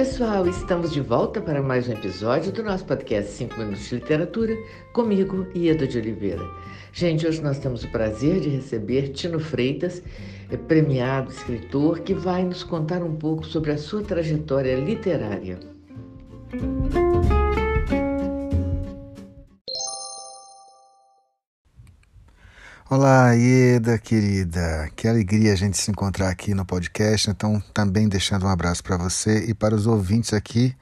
pessoal, estamos de volta para mais um episódio do nosso podcast 5 Minutos de Literatura, comigo, Ieda de Oliveira. Gente, hoje nós temos o prazer de receber Tino Freitas, é premiado escritor, que vai nos contar um pouco sobre a sua trajetória literária. Olá, Ieda, querida. Que alegria a gente se encontrar aqui no podcast. Então, também deixando um abraço para você e para os ouvintes aqui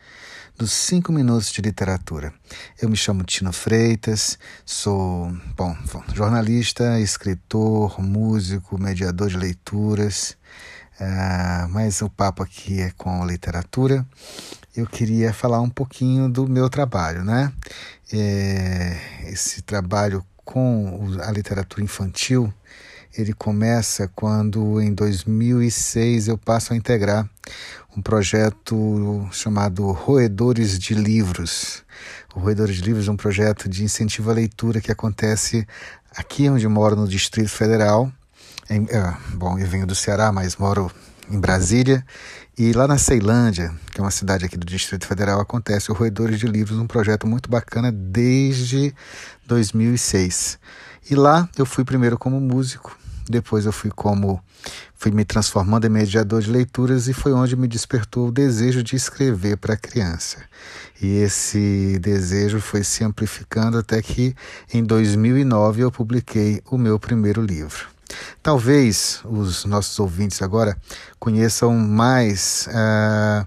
dos 5 Minutos de Literatura. Eu me chamo Tino Freitas, sou, bom, jornalista, escritor, músico, mediador de leituras, uh, mas o papo aqui é com literatura. Eu queria falar um pouquinho do meu trabalho, né? É, esse trabalho com a literatura infantil, ele começa quando em 2006 eu passo a integrar um projeto chamado Roedores de Livros. O Roedores de Livros é um projeto de incentivo à leitura que acontece aqui onde moro, no Distrito Federal. Em, é, bom, eu venho do Ceará, mas moro em Brasília. E lá na Ceilândia, que é uma cidade aqui do Distrito Federal, acontece o Roedores de Livros, um projeto muito bacana desde 2006. E lá eu fui primeiro como músico, depois eu fui como fui me transformando em mediador de leituras e foi onde me despertou o desejo de escrever para criança. E esse desejo foi se amplificando até que em 2009 eu publiquei o meu primeiro livro. Talvez os nossos ouvintes agora conheçam mais uh,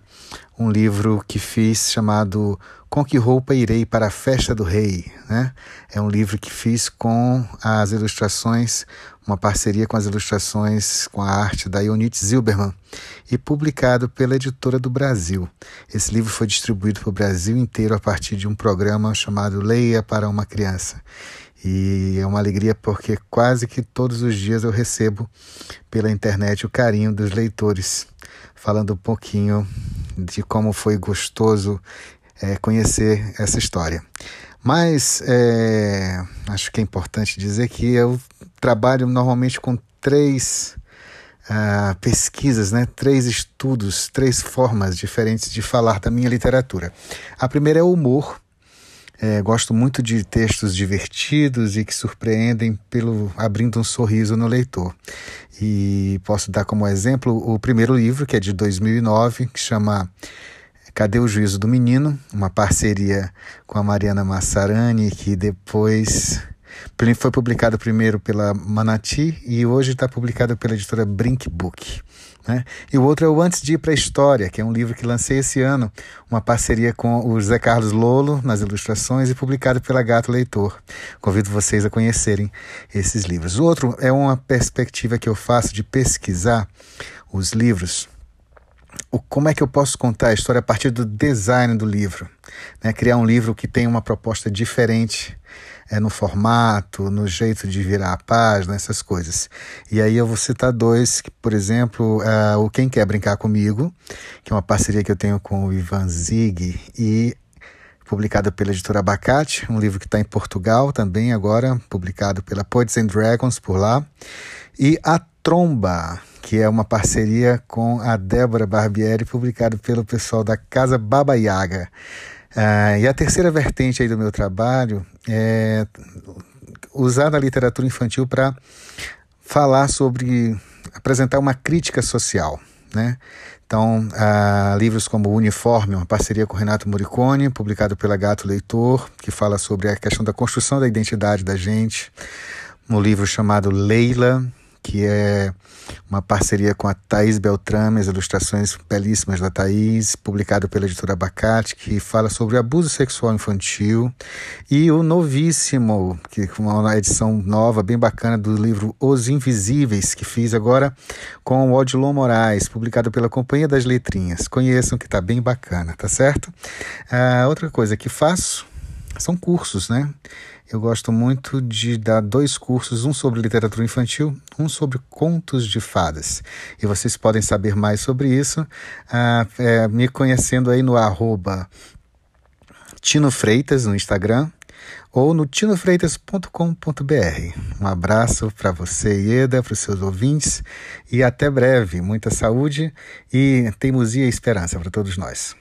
um livro que fiz chamado Com que roupa irei para a festa do rei? Né? É um livro que fiz com as ilustrações, uma parceria com as ilustrações, com a arte da Ionite Zilberman e publicado pela Editora do Brasil. Esse livro foi distribuído para o Brasil inteiro a partir de um programa chamado Leia para uma Criança. E é uma alegria porque quase que todos os dias eu recebo pela internet o carinho dos leitores, falando um pouquinho de como foi gostoso é, conhecer essa história. Mas é, acho que é importante dizer que eu trabalho normalmente com três uh, pesquisas, né? três estudos, três formas diferentes de falar da minha literatura. A primeira é o humor. É, gosto muito de textos divertidos e que surpreendem pelo abrindo um sorriso no leitor. E posso dar como exemplo o primeiro livro, que é de 2009, que chama Cadê o Juízo do Menino? Uma parceria com a Mariana Massarani, que depois foi publicado primeiro pela Manati e hoje está publicado pela editora Brink Book. Né? E o outro é o Antes de Ir para a História, que é um livro que lancei esse ano, uma parceria com o José Carlos Lolo nas ilustrações e publicado pela Gato Leitor. Convido vocês a conhecerem esses livros. O outro é uma perspectiva que eu faço de pesquisar os livros como é que eu posso contar a história a partir do design do livro? Né? Criar um livro que tem uma proposta diferente é, no formato, no jeito de virar a página, essas coisas. E aí eu vou citar dois, que, por exemplo, uh, o Quem Quer Brincar Comigo, que é uma parceria que eu tenho com o Ivan Zig e publicado pela editora Abacate, um livro que está em Portugal também agora, publicado pela Poets and Dragons por lá. E A Tromba, que é uma parceria com a Débora Barbieri, publicado pelo pessoal da Casa Baba Yaga. Ah, e a terceira vertente aí do meu trabalho é usar a literatura infantil para falar sobre, apresentar uma crítica social, né? Então, ah, livros como Uniforme, uma parceria com Renato Moricone, publicado pela Gato Leitor, que fala sobre a questão da construção da identidade da gente. Um livro chamado Leila, que é uma parceria com a Thaís Beltrame, as ilustrações belíssimas da Thaís, publicado pela editora Abacate, que fala sobre abuso sexual infantil, e o novíssimo, que é uma edição nova, bem bacana, do livro Os Invisíveis, que fiz agora com o Odilon Moraes, publicado pela Companhia das Letrinhas. Conheçam que está bem bacana, tá certo? Ah, outra coisa que faço são cursos, né? Eu gosto muito de dar dois cursos, um sobre literatura infantil, um sobre contos de fadas. E vocês podem saber mais sobre isso ah, é, me conhecendo aí no arroba Tino Freitas no Instagram ou no tinofreitas.com.br. Um abraço para você, Ieda, para os seus ouvintes e até breve. Muita saúde e teimosia e esperança para todos nós.